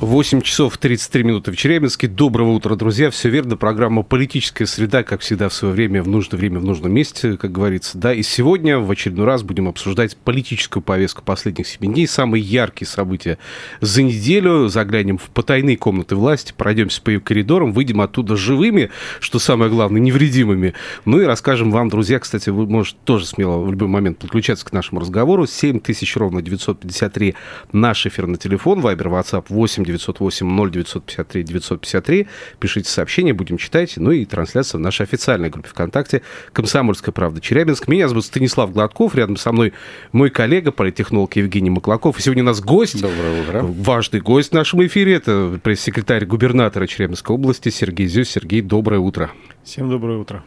8 часов 33 минуты в Челябинске. Доброго утра, друзья. Все верно. Программа «Политическая среда», как всегда, в свое время, в нужное время, в нужном месте, как говорится. Да, и сегодня в очередной раз будем обсуждать политическую повестку последних семи дней, самые яркие события за неделю. Заглянем в потайные комнаты власти, пройдемся по ее коридорам, выйдем оттуда живыми, что самое главное, невредимыми. Ну и расскажем вам, друзья, кстати, вы можете тоже смело в любой момент подключаться к нашему разговору. 7 тысяч ровно 953 наш эфир на телефон, Вайбер, WhatsApp 8 908 0953 953. Пишите сообщения, будем читать. Ну и трансляция в нашей официальной группе ВКонтакте «Комсомольская правда Челябинск». Меня зовут Станислав Гладков. Рядом со мной мой коллега, политтехнолог Евгений Маклаков. И сегодня у нас гость. Доброе утро. Важный гость в нашем эфире. Это пресс-секретарь губернатора Челябинской области Сергей Зюс. Сергей, доброе утро. Всем доброе утро.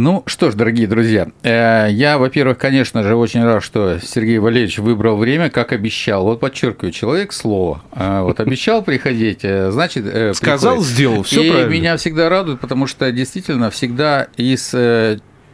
Ну что ж, дорогие друзья, э, я, во-первых, конечно же, очень рад, что Сергей Валерьевич выбрал время, как обещал. Вот подчеркиваю, человек слово. Э, вот обещал приходить, э, значит, сказал, приходит. сделал, все И правильно. меня всегда радует, потому что действительно всегда из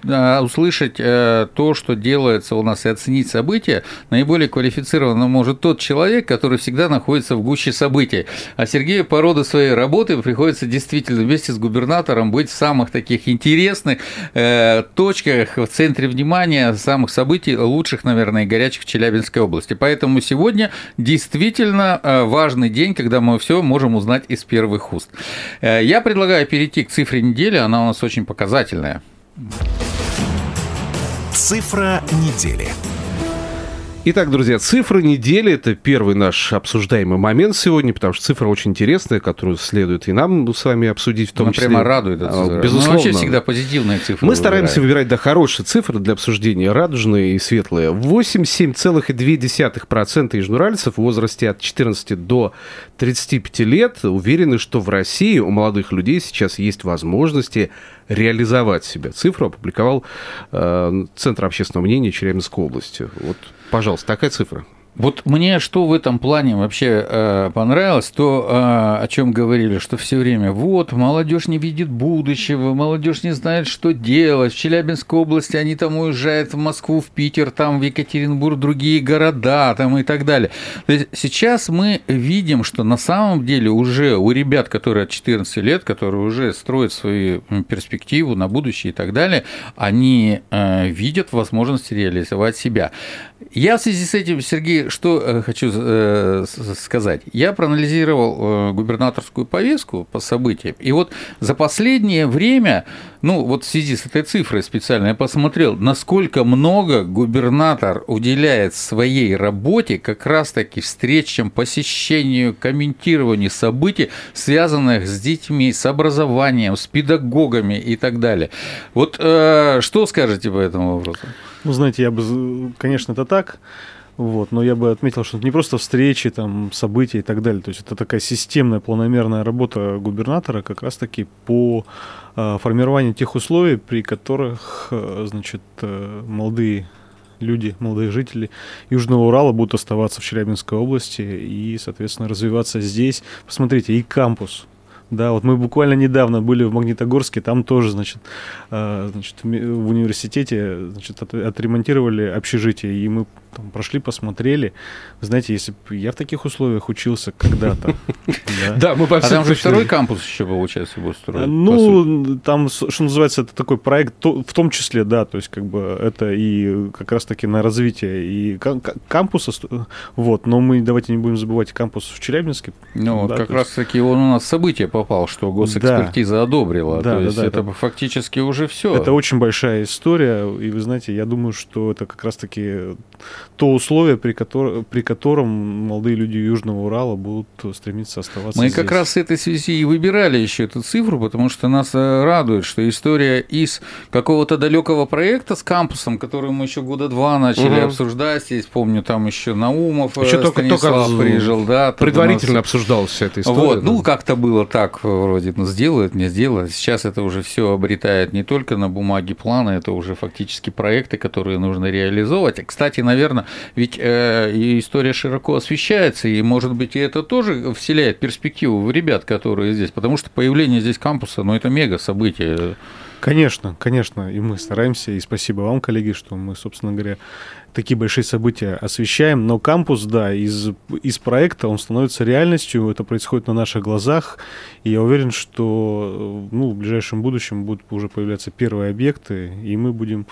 услышать э, то, что делается у нас, и оценить события, наиболее квалифицированно может тот человек, который всегда находится в гуще событий. А Сергею по роду своей работы приходится действительно вместе с губернатором быть в самых таких интересных э, точках, в центре внимания самых событий, лучших, наверное, и горячих в Челябинской области. Поэтому сегодня действительно э, важный день, когда мы все можем узнать из первых уст. Я предлагаю перейти к цифре недели, она у нас очень показательная. Цифра недели. Итак, друзья, цифры недели – это первый наш обсуждаемый момент сегодня, потому что цифра очень интересная, которую следует и нам с вами обсудить в том Она числе. прямо радует. Это А, цифра. Безусловно. Ну, вообще всегда позитивные цифры. Мы стараемся выбираем. выбирать да, хорошие цифры для обсуждения, радужные и светлые. 87,2% южноральцев в возрасте от 14 до 35 лет уверены, что в России у молодых людей сейчас есть возможности реализовать себя. Цифру опубликовал э, Центр общественного мнения Челябинской области. Вот, пожалуйста, такая цифра. Вот мне что в этом плане вообще э, понравилось, то, э, о чем говорили, что все время вот молодежь не видит будущего, молодежь не знает, что делать. В Челябинской области они там уезжают в Москву, в Питер, там в Екатеринбург, другие города, там и так далее. То есть сейчас мы видим, что на самом деле уже у ребят, которые от 14 лет, которые уже строят свою перспективу на будущее и так далее, они э, видят возможность реализовать себя. Я в связи с этим, Сергей, что э, хочу э, сказать. Я проанализировал э, губернаторскую повестку по событиям, и вот за последнее время, ну вот в связи с этой цифрой специально я посмотрел, насколько много губернатор уделяет своей работе как раз-таки встречам, посещению, комментированию событий, связанных с детьми, с образованием, с педагогами и так далее. Вот что скажете по этому вопросу? Ну, знаете, я бы, конечно, это так, вот, но я бы отметил, что это не просто встречи, там, события и так далее. То есть это такая системная, планомерная работа губернатора как раз-таки по э, формированию тех условий, при которых, э, значит, э, молодые люди, молодые жители Южного Урала будут оставаться в Челябинской области и, соответственно, развиваться здесь. Посмотрите, и кампус, да, вот мы буквально недавно были в Магнитогорске, там тоже, значит, э, значит в университете значит, от, отремонтировали общежитие, и мы там прошли, посмотрели. Вы знаете, если бы я в таких условиях учился когда-то. Да, мы по А же второй кампус еще, получается, будет строить. Ну, там, что называется, это такой проект, в том числе, да, то есть как бы это и как раз-таки на развитие и кампуса, вот, но мы давайте не будем забывать кампус в Челябинске. Ну, как раз-таки он у нас событие попал, что госэкспертиза одобрила, то есть это фактически уже все. Это очень большая история, и вы знаете, я думаю, что это как раз-таки то условие, при, котор, при котором молодые люди Южного Урала будут стремиться оставаться Мы здесь. как раз в этой связи и выбирали еще эту цифру, потому что нас э, радует, что история из какого-то далекого проекта с кампусом, который мы еще года два начали Мгм. обсуждать, здесь помню, там еще Наумов, Еще э, только- Станислав только приезжал, да. Предварительно нас- обсуждалась вся эта история. Вот, ну да. как-то было так, вроде, ну сделают, не сделают. Сейчас это уже все обретает не только на бумаге планы, это уже фактически проекты, которые нужно реализовывать. Кстати, наверное, ведь э, история широко освещается, и, может быть, и это тоже вселяет перспективу в ребят, которые здесь, потому что появление здесь кампуса, ну это мега событие. Конечно, конечно, и мы стараемся, и спасибо вам, коллеги, что мы, собственно говоря, такие большие события освещаем, но кампус, да, из, из проекта он становится реальностью, это происходит на наших глазах, и я уверен, что ну, в ближайшем будущем будут уже появляться первые объекты, и мы будем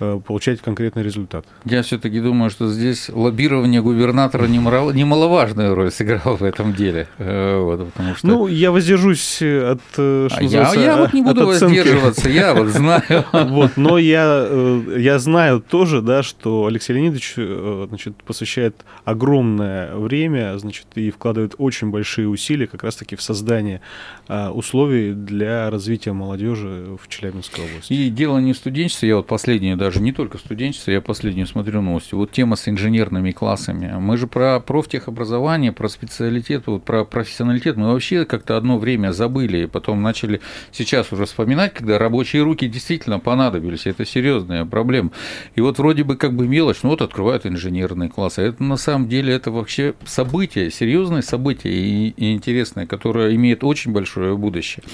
э, получать конкретный результат. Я все-таки думаю, что здесь лоббирование губернатора немало- немаловажную роль сыграло в этом деле. Э, Вот, потому что... Ну, я воздержусь э, от, э, что А я, я вот не буду оценки. воздерживаться, я вот знаю. Вот, но я, э, я знаю тоже, да, что Алексей Леонидович э, значит, посвящает огромное время значит, и вкладывает очень большие усилия как раз-таки в создание э, условий для развития молодежи в Челябинской области. И дело не в студенчестве, я вот последнее, даже не только студенчество, я последнюю смотрю новости. Вот тема с инженерными классами. Мы же про профтехобразование, про специалитет, вот про профессионалитет мы вообще как-то одно время забыли, и потом начали сейчас уже вспоминать, когда рабочие руки действительно понадобились. Это серьезная проблема. И вот вроде бы как бы мелочь, ну вот открывают инженерные классы. Это на самом деле это вообще событие, серьезное событие и, и интересное, которое имеет очень большое будущее.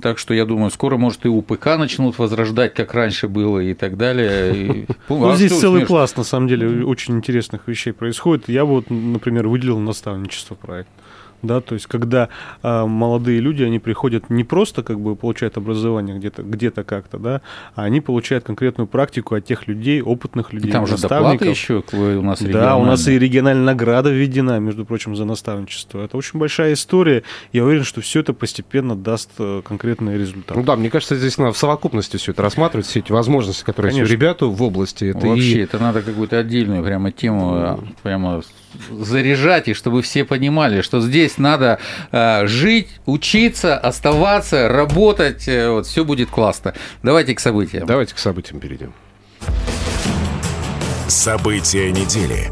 Так что я думаю, скоро, может, и УПК начнут возрождать, как раньше было, и так далее. И- Ну, А здесь целый пласт, на самом деле, очень интересных вещей происходит. Я вот, например, выделил наставничество проект. Да, то есть, когда а, молодые люди, они приходят не просто как бы получают образование где-то где как-то, да, а они получают конкретную практику от тех людей, опытных людей, И там же наставников. еще у нас Да, у нас и региональная награда введена, между прочим, за наставничество. Это очень большая история. Я уверен, что все это постепенно даст э, конкретные результаты. Ну да, мне кажется, здесь надо в совокупности все это рассматривать, все эти возможности, которые есть у Конечно. ребят в области. Это Вообще, и- это надо какую-то отдельную прямо тему а, прямо заряжать, и чтобы все понимали, что здесь надо а, жить, учиться, оставаться, работать, э, вот, все будет классно. Давайте к событиям. Давайте к событиям перейдем. События недели.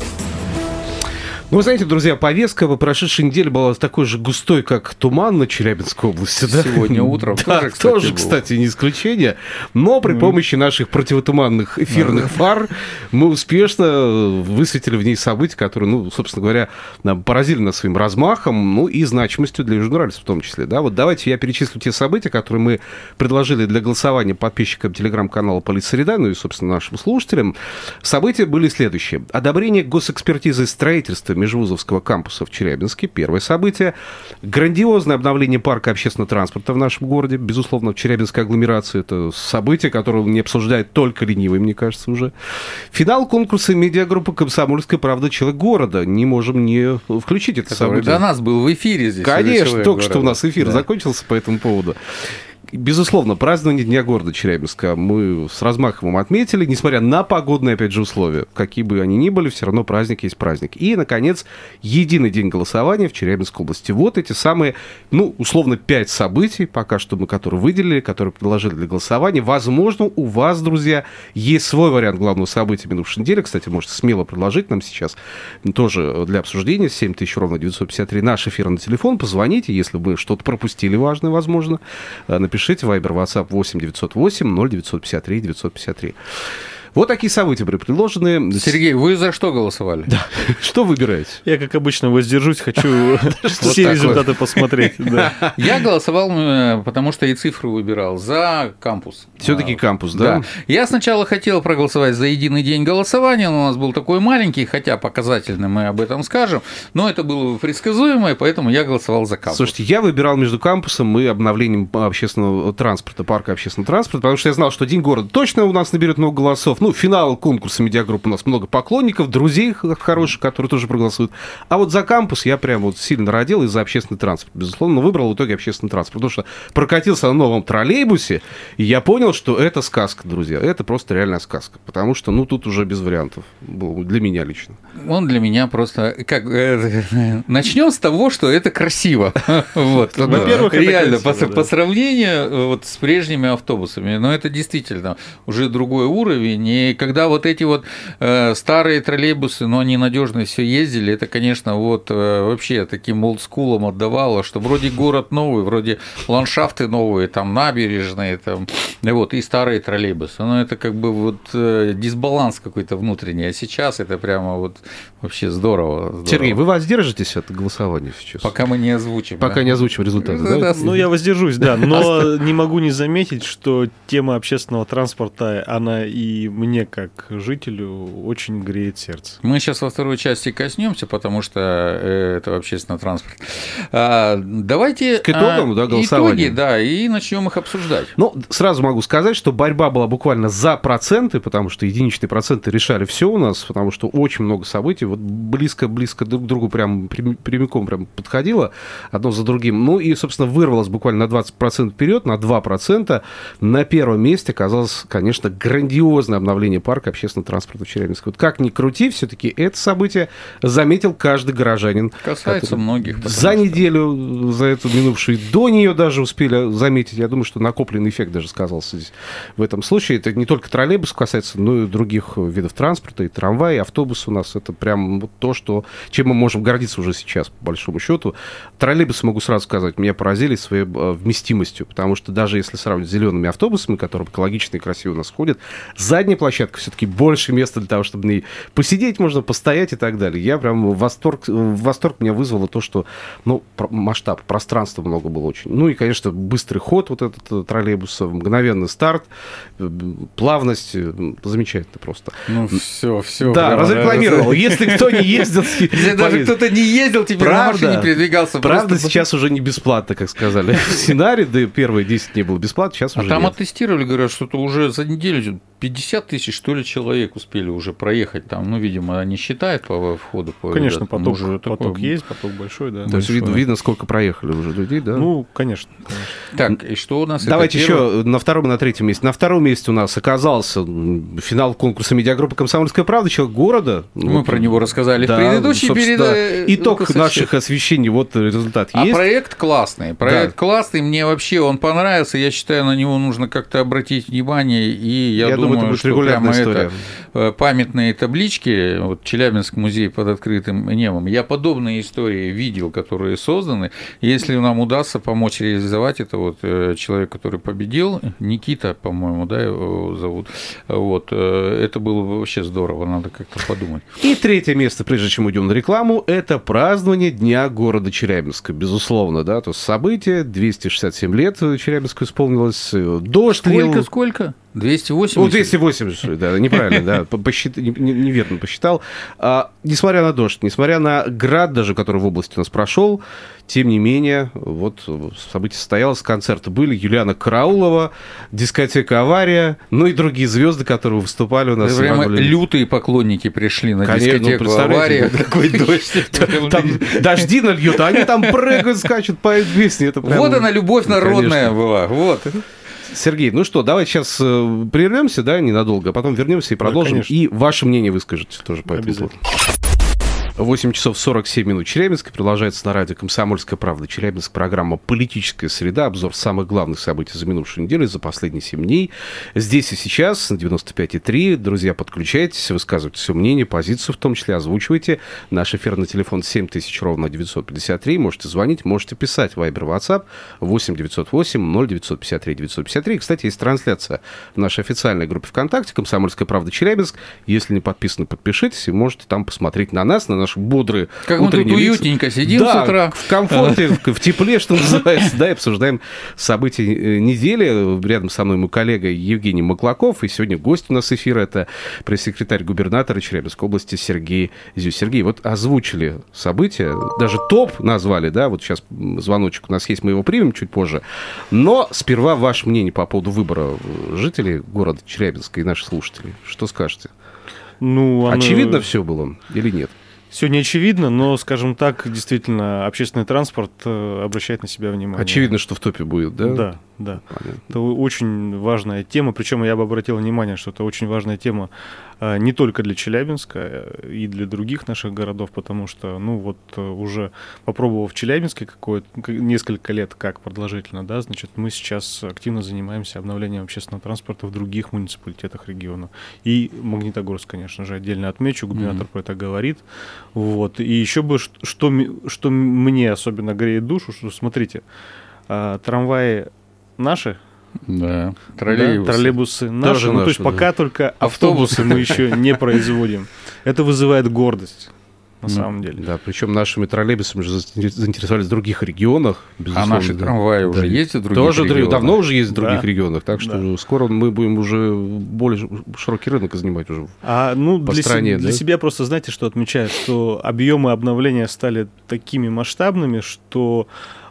Ну, вы знаете, друзья, повестка по прошедшей неделе была такой же густой, как туман на Челябинской области. да? Сегодня утром Да, тоже, кстати, тоже, было. кстати, не исключение. Но при помощи наших противотуманных эфирных фар мы успешно высветили в ней события, которые, ну, собственно говоря, поразили нас своим размахом, ну, и значимостью для журналистов в том числе. Да, вот давайте я перечислю те события, которые мы предложили для голосования подписчикам телеграм-канала «Политсреда», ну и, собственно, нашим слушателям. События были следующие. Одобрение госэкспертизы строительства Межвузовского кампуса в Челябинске. Первое событие. Грандиозное обновление парка общественного транспорта в нашем городе. Безусловно, в Челябинской агломерации это событие, которое не обсуждает только ленивый, мне кажется, уже. Финал конкурса медиагруппы «Комсомольская правда. Человек города». Не можем не включить это Который событие. до нас был в эфире здесь. Конечно, только что у города. нас эфир Да. закончился по этому поводу. Безусловно, празднование Дня города Челябинска мы с размахом отметили, несмотря на погодные, опять же, условия. Какие бы они ни были, все равно праздник есть праздник. И, наконец, единый день голосования в Челябинской области. Вот эти самые, ну, условно, пять событий, пока что мы которые выделили, которые предложили для голосования. Возможно, у вас, друзья, есть свой вариант главного события минувшей недели. Кстати, можете смело предложить нам сейчас тоже для обсуждения. 7000 ровно 953 наш эфир на телефон. Позвоните, если вы что-то пропустили важное, возможно. Э, Напишите Viber, WhatsApp 8 908 0953 953. Вот такие события были предложены. Сергей, вы за что голосовали? Что выбираете? Я, как обычно, воздержусь, хочу все результаты посмотреть. да. Я голосовал, э, потому что и цифру выбирал, за кампус. Все-таки А, кампус, да? Да. Я сначала хотел проголосовать за единый день голосования, но у нас был такой маленький, хотя показательный, мы об этом скажем, но это было предсказуемо, и поэтому я голосовал за кампус. Слушайте, я выбирал между кампусом и обновлением общественного транспорта, парка общественного транспорта, потому что я знал, что День города точно у нас наберет много голосов, Ну, финал конкурса медиагруппы у нас много поклонников, друзей хороших, которые тоже проголосуют. А вот за кампус я прям вот сильно родил из-за общественный транспорт. Безусловно, выбрал в итоге общественный транспорт. Потому что прокатился на новом троллейбусе, и я понял, что это сказка, друзья. Это просто реальная сказка. Потому что, ну, тут уже без вариантов. Для меня лично. Он для меня просто... Как, э, начнем с того, что это красиво. Вот. Во-первых, реально, по, по сравнению э, вот с прежними автобусами, но это действительно уже другой уровень. И когда вот эти вот э, старые троллейбусы, но они надежно все ездили, это, конечно, вот э, вообще таким олдскулом отдавало, что вроде город новый, вроде ландшафты новые, там набережные, там, вот, и старые троллейбусы. Но это как бы вот э, дисбаланс какой-то внутренний. А сейчас это прямо вот вообще здорово. здорово. Сергей, вы воздержитесь от голосования сейчас? Пока мы не озвучим. Пока да? не озвучим результаты, да? Ну, я воздержусь, да. Но не могу не заметить, что тема общественного транспорта, она и мне, как жителю, очень греет сердце. Мы сейчас во второй части коснемся, потому что э, это общественный транспорт. А, давайте... К итогам, а, да, голосования. Итоги, да, и начнем их обсуждать. Ну, сразу могу сказать, что борьба была буквально за проценты, потому что единичные проценты решали все у нас, потому что очень много событий, вот близко-близко друг к другу прям прямиком прям подходило одно за другим. Ну и, собственно, вырвалось буквально на 20% вперед, на 2%. На первом месте оказалось, конечно, грандиозное обновление парка общественного транспорта в Челябинске. Вот как ни крути, все-таки это событие заметил каждый горожанин. Касается многих. За неделю, за эту минувшую, до нее даже успели заметить. Я думаю, что накопленный эффект даже сказался здесь в этом случае. Это не только троллейбус касается, но и других видов транспорта, и трамвай, и автобус у нас. Это прям вот то, что, чем мы можем гордиться уже сейчас, по большому счету. Троллейбусы, могу сразу сказать, меня поразили своей э, вместимостью, потому что даже если сравнивать с зелеными автобусами, которые экологично и красиво у нас ходят, задняя площадка все-таки больше места для того, чтобы на ней посидеть можно, постоять и так далее. Я прям восторг, восторг меня вызвало то, что, ну, масштаб, пространства много было очень. Ну и, конечно, быстрый ход вот этот э, троллейбуса, мгновенный старт, э, плавность, замечательно просто. Ну, все, все. Да, разрекламировал. Если кто не ездил... Если даже кто-то не ездил, теперь на машине передвигался. Правда, сейчас уже не бесплатно, как сказали. В сценарии, да первые 10 не было бесплатно, сейчас а уже там оттестировали, говорят, что-то уже за неделю 50 тысяч, что ли, человек успели уже проехать там. Ну, видимо, они считают по входу. По, конечно, поток, уже поток такой... есть, поток большой, да. То есть видно, видно, сколько проехали уже людей, да? Ну, конечно. конечно. Так, и что у нас? Давайте еще на втором и на третьем месте. На втором месте у нас оказался финал конкурса медиагруппы «Комсомольская правда», человек города. Мы вот, про него рассказали да, в предыдущей передаче. Итог наших освещений, вот результат а есть. А проект классный. Проект да. классный, мне вообще он понравился. Я считаю, на него нужно как-то обратить внимание, и я, я думаю, думаю что прямо история. это э, памятные таблички, вот Челябинск музей под открытым небом, я подобные истории видел, которые созданы. Если нам удастся помочь реализовать это, вот э, человек, который победил, Никита, по-моему, да, его зовут, вот, э, это было бы вообще здорово, надо как-то подумать. И третье место, прежде чем уйдем на рекламу, это празднование Дня города Челябинска, безусловно, да, то есть событие, 267 лет Челябинску исполнилось, дождь Сколько, лил. сколько? 280? Ну, 280, да, неправильно, да, посчит... неверно посчитал. А, несмотря на дождь, несмотря на град даже, который в области у нас прошел, тем не менее, вот событие состоялось, концерты были, Юлиана Караулова, дискотека «Авария», ну и другие звезды, которые выступали у нас. Да, прямо лютые поклонники пришли на Конечно, ну, дискотеку ну, «Авария», какой дождь. Там дожди нальют, а они там прыгают, скачут, поют песни. Вот она, любовь народная была, вот. Сергей, ну что, давайте сейчас э, прервемся, да, ненадолго, а потом вернемся и продолжим. Да, и ваше мнение выскажете тоже по этому поводу. 8 часов 47 минут Челябинск. Продолжается на радио «Комсомольская правда». Челябинск. Программа «Политическая среда». Обзор самых главных событий за минувшую неделю, за последние 7 дней. Здесь и сейчас на 95,3. Друзья, подключайтесь, высказывайте все мнение, позицию в том числе, озвучивайте. Наш эфир на телефон 7000 ровно 953. Можете звонить, можете писать. Вайбер, WhatsApp 8 908 0953 953. Кстати, есть трансляция в нашей официальной группе ВКонтакте «Комсомольская правда Челябинск». Если не подписаны, подпишитесь и можете там посмотреть на нас, на наш наши бодрые Как мы тут уютненько сидим Да, с утра. в комфорте, в тепле, что называется, да, и обсуждаем события э, недели. Рядом со мной мой коллега Евгений Маклаков, и сегодня гость у нас эфира, это пресс-секретарь губернатора Челябинской области Сергей Зюсь. Сергей, вот озвучили события, даже топ назвали, да, вот сейчас звоночек у нас есть, мы его примем чуть позже, но сперва ваше мнение по поводу выбора жителей города Челябинска и наших слушателей. Что скажете? Ну, оно- Очевидно все было или нет? Все не очевидно, но, скажем так, действительно, общественный транспорт э, обращает на себя внимание. Очевидно, что в топе будет, да? Да, да. Понятно. Это очень важная тема, причем я бы обратил внимание, что это очень важная тема а, не только для Челябинска э, и для других наших городов, потому что, ну вот э, уже попробовав в Челябинске какое несколько лет как продолжительно, да, значит, мы сейчас активно занимаемся обновлением общественного транспорта в других муниципалитетах региона. И Магнитогорск, конечно же, отдельно отмечу, губернатор про это говорит. Вот. И еще бы, что, что мне особенно греет душу, что, смотрите, а, трамваи наши, Да, да, троллейбусы. троллейбусы наши. Тоже ну, то есть наши, да. пока только автобусы мы еще не производим. Это вызывает гордость, на Ну, самом деле. Да, причем нашими троллейбусами же заинтересовались в других регионах, А наши да. трамваи уже Да. есть в других Тоже регионах? давно уже есть в других Да. регионах, так что Да. скоро мы будем уже более широкий рынок занимать уже. А ну, По для, се- стране, для да? себя просто знаете, что отмечаю, что объемы обновления стали такими масштабными, что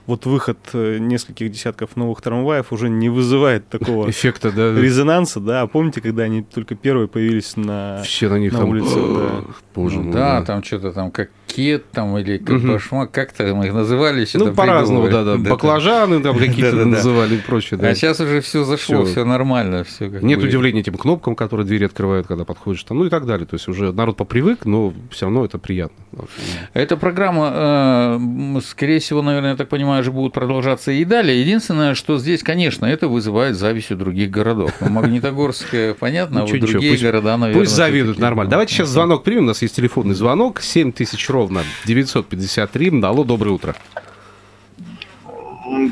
вот выход э, нескольких десятков новых трамваев уже не вызывает такого Эффекта, да. резонанса, да. А помните, когда они только первые появились на... Все на них на там... улице, да. Боже Ну мой, да, там что-то там как кет там или как башмак, как-то мы их называли. Ну, по-разному, придумывали. да-да. Баклажаны там какие-то называли и прочее. да. А сейчас уже все зашло, все нормально, все Нет удивления этим кнопкам, которые двери открывают, когда подходишь, там, ну и так далее. То есть уже народ попривык, но все равно это приятно. Эта программа, э, скорее всего, наверное, я так понимаю, же будет продолжаться и далее. Единственное, что здесь, конечно, это вызывает зависть у других городов. Ну, Магнитогорск, понятно, а вот другие пусть- города, наверное... Пусть завидуют нормально. ну, Давайте сейчас звонок примем. У нас есть телефонный звонок. 7 тысяч ровно 953. Алло, доброе утро.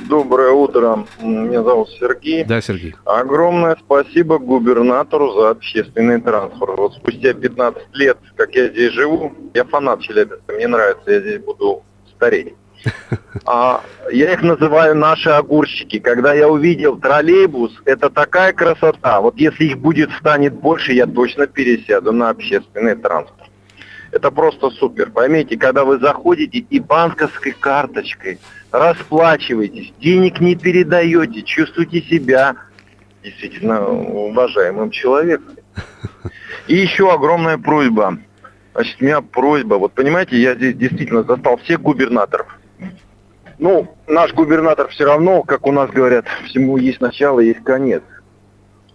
Доброе утро. Меня зовут Сергей. Да, Сергей. Огромное спасибо губернатору за общественный транспорт. Вот спустя 15 лет, как я здесь живу, я фанат Челябинска, мне нравится, я здесь буду стареть. А я их называю наши огурчики. Когда я увидел троллейбус, это такая красота. Вот если их будет станет больше, я точно пересяду на общественный транспорт. Это просто супер. Поймите, когда вы заходите и банковской карточкой расплачиваетесь, денег не передаете, чувствуете себя действительно уважаемым человеком. И еще огромная просьба. Значит, у меня просьба. Вот понимаете, я здесь действительно застал всех губернаторов. Ну, наш губернатор все равно, как у нас говорят, всему есть начало, есть конец.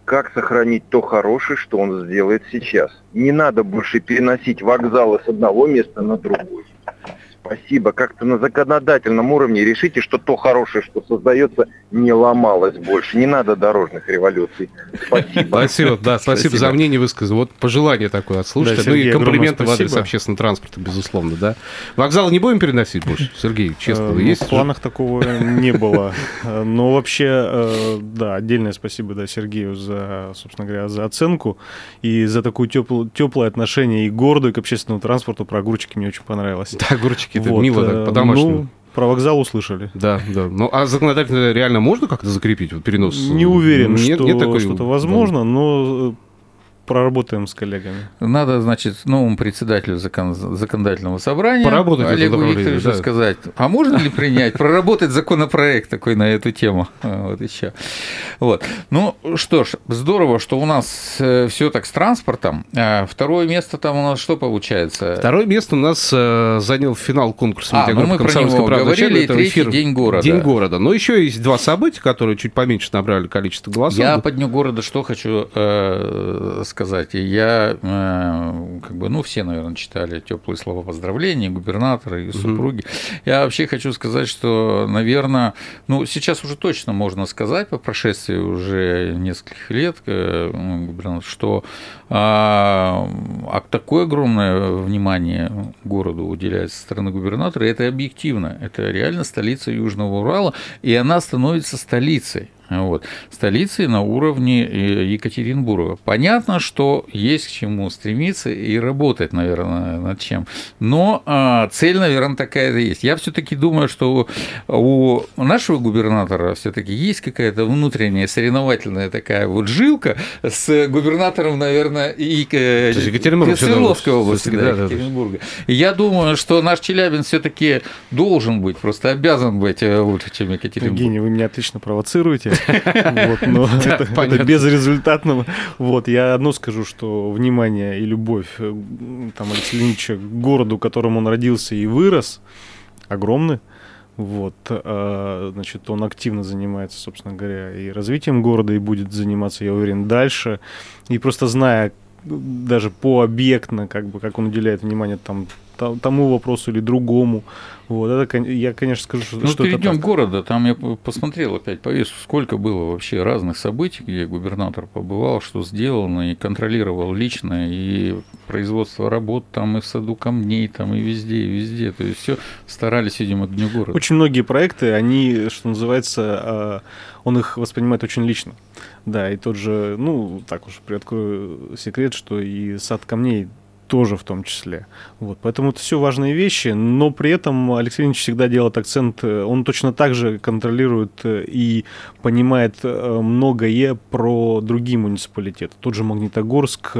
Как сохранить то хорошее, что он сделает сейчас? Не надо больше переносить вокзалы с одного места на другой. Спасибо. Как-то на законодательном уровне решите, что то хорошее, что создается, не ломалось больше. Не надо дорожных революций. Спасибо. Спасибо, да, спасибо, за мнение высказано. Вот пожелание такое от слушателя. Да, ну и комплименты в адрес общественного транспорта, безусловно, да. Вокзал не будем переносить больше, Сергей, честно, Э, вы ну, есть? в планах такого не было. Э, Но вообще, э, да, отдельное спасибо да, Сергею за, собственно говоря, за оценку и за такое теплое отношение и гордое к общественному транспорту. Про огурчики мне очень понравилось. Да, огурчики, это Вот, мило, э, так, по-домашнему. ну, про вокзал услышали. Да, да. Ну, а законодательно реально можно как-то закрепить вот перенос? Не уверен, Нет- что нет такой- что-то возможно, но э, проработаем с коллегами. Надо, значит, новому председателю закон- законодательного собрания Поработать Олегу Викторовичу да. сказать, а можно ли принять, проработать законопроект такой на эту тему? А, Вот еще. Вот. Ну что ж, здорово, что у нас все так с транспортом. А Второе место там у нас что получается? Второе место у нас э, занял финал конкурса А, ну «Медиагруппа мы про «Комсомольская него правда». говорили, и третий эфира. день города. День города. Но еще есть два события, которые чуть поменьше набрали количество голосов. Я по Дню города что хочу э, сказать. Я, э, как бы, ну, все, наверное, читали теплые слова поздравления, губернаторы и супруги. Я вообще хочу сказать, что, наверное, ну, сейчас уже точно можно сказать, по прошествии уже нескольких лет, э, ну, губернатор, что а, а такое огромное внимание городу уделяется со стороны губернатора, и это объективно. Это реально столица Южного Урала, и она становится столицей. Вот. Столицей на уровне э, Екатеринбурга. Понятно, что есть к чему стремиться и работать, наверное, над чем. Но а, цель, наверное, такая и есть. Я все-таки думаю, что у нашего губернатора все-таки есть какая-то внутренняя соревновательная такая вот жилка с губернатором, наверное, и э, Свердловской области, да, да, Екатеринбурга. И я думаю, что наш Челябинск все-таки должен быть, просто обязан быть э, лучше, чем Екатеринбург. Евгений, вы меня отлично провоцируете. Вот, но это, это безрезультатно. Вот, я одно скажу, что внимание и любовь э, там, Алексея Леонидовича к городу, в котором он родился и вырос, огромны. Вот, а, значит, он активно занимается, собственно говоря, и развитием города, и будет заниматься, я уверен, дальше. И просто зная даже по объектно, как бы, как он уделяет внимание там тому вопросу или другому. Вот, это, я, конечно, скажу, что, ну, что перейдем это к городу. Там я посмотрел опять по весу, сколько было вообще разных событий, где губернатор побывал, что сделано, и контролировал лично, и производство работ там, и в саду камней, там, и везде, и везде. То есть все старались, видимо, к дню города. Очень многие проекты, они, что называется, а, он их воспринимает очень лично. Да, и тот же, ну, так уж приоткрою секрет, что и сад камней тоже в том числе. Вот, поэтому это все важные вещи, но при этом Алексей Ильич всегда делает акцент, э, он точно так же контролирует э, и понимает э, многое про другие муниципалитеты. Тот же Магнитогорск,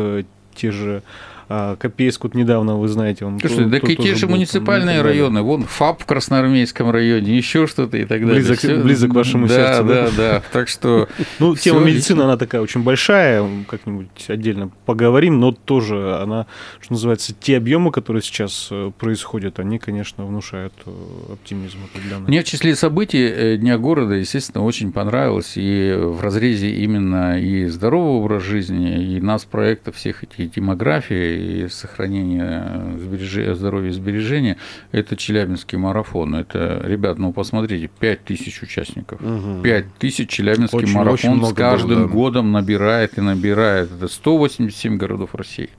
те же Копейск вот недавно, вы знаете, он Слушай, да какие же муниципальные там, районы, вон ФАП в Красноармейском районе, еще что-то и так далее. Близок, Всё... близок к вашему да, сердцу. Да, да, да. Так что... Ну, тема медицины, она такая очень большая, как-нибудь отдельно поговорим, но тоже она, что называется, те объемы, которые сейчас э, происходят, они, конечно, внушают э, оптимизм определенно. Мне в числе событий э, Дня города, естественно, очень понравилось и в разрезе именно и здорового образа жизни, и нас проекта всех этих демографии, и сохранения сбереж... здоровья и сбережения, это Челябинский марафон. Это, ребят, ну посмотрите, 5 тысяч участников. Угу. 5 тысяч Челябинский очень, марафон очень с каждым было, да. годом набирает и набирает. Это 187 городов России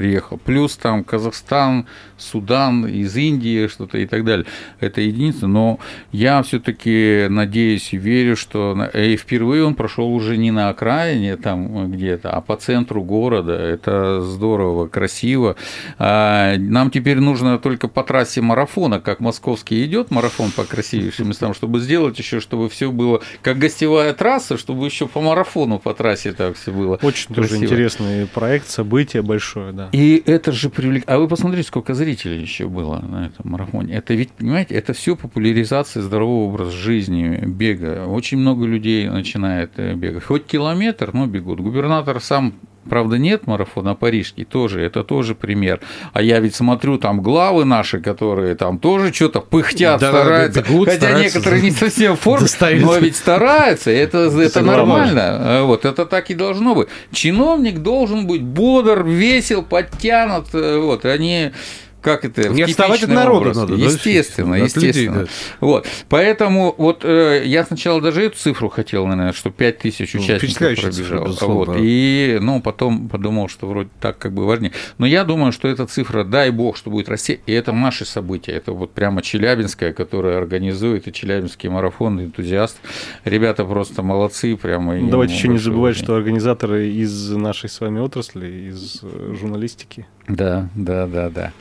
приехал. Плюс там Казахстан, Судан, из Индии что-то и так далее. Это единица. Но я все-таки надеюсь и верю, что и впервые он прошел уже не на окраине там где-то, а по центру города. Это здорово, красиво. А нам теперь нужно только по трассе марафона, как московский идет марафон по красивейшим местам, чтобы сделать еще, чтобы все было как гостевая трасса, чтобы еще по марафону по трассе так все было. Очень красиво. тоже интересный проект, событие большое, да. И это же привлек... А вы посмотрите, сколько зрителей еще было на этом марафоне. Это ведь, понимаете, это все популяризация здорового образа жизни, бега. Очень много людей начинает э, бегать. Хоть километр, но бегут. Губернатор сам Правда, нет марафона парижский, тоже, это тоже пример. А я ведь смотрю, там главы наши, которые там тоже что-то пыхтят, да, стараются, бегут, хотя стараются, некоторые не совсем в форме, достают. но ведь стараются, это, это нормально. А вот, это так и должно быть. Чиновник должен быть бодр, весел, подтянут, э, вот, они как это, не отставать от народа надо, естественно, да, естественно. Людей, да. Вот, поэтому вот э, я сначала даже эту цифру хотел, наверное, что 5 тысяч ну, участников пробежал, цифра, вот, да. и ну потом подумал, что вроде так как бы важнее, но я думаю, что эта цифра, дай бог, что будет расти, и это наши события, это вот прямо Челябинская, которая организует и Челябинский марафон, энтузиаст, ребята просто молодцы, прямо. Ну, давайте еще не забывать, что организаторы из нашей с вами отрасли, из э, журналистики. Да, да, да, да.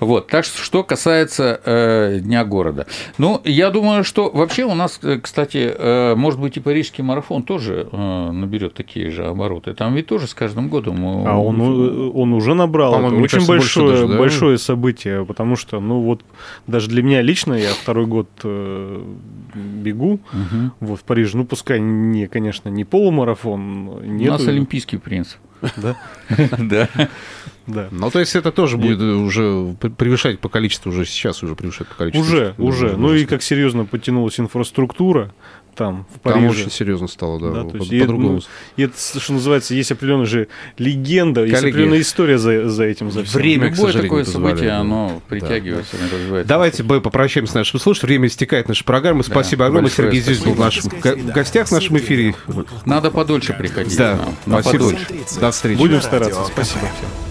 Вот, так что, что касается э, Дня города. Ну, я думаю, что вообще у нас, э, кстати, э, может быть, и Парижский марафон тоже э, наберет такие же обороты. Там ведь тоже с каждым годом... А он, он уже набрал. Это очень кажется, большое, даже, да? большое событие, потому что, ну вот, даже для меня лично, я второй год э, бегу угу. вот, в Париже, ну, пускай не, конечно, не полумарафон. Нету... У нас олимпийский принцип. Да? Да. Да. Ну, то есть это тоже будет уже превышать по количеству, уже сейчас уже превышает по количеству. Уже, уже. Ну и как серьезно подтянулась инфраструктура, там, в Париже. Там очень серьезно стало, да, да по, есть, по-другому. Ну, и это, что называется, есть определенная же легенда, Коллеги, есть определенная история за, за этим. За всем. Время, Любое такое событие, оно притягивается, да, развивается. Давайте мы попрощаемся с нашим слушателем. Время истекает нашей программы. Спасибо да, огромное. Сергей здесь был в нашем в гостях в нашем эфире. Надо подольше приходить. Да, спасибо. Подольше. До встречи. Будем стараться. Спасибо всем.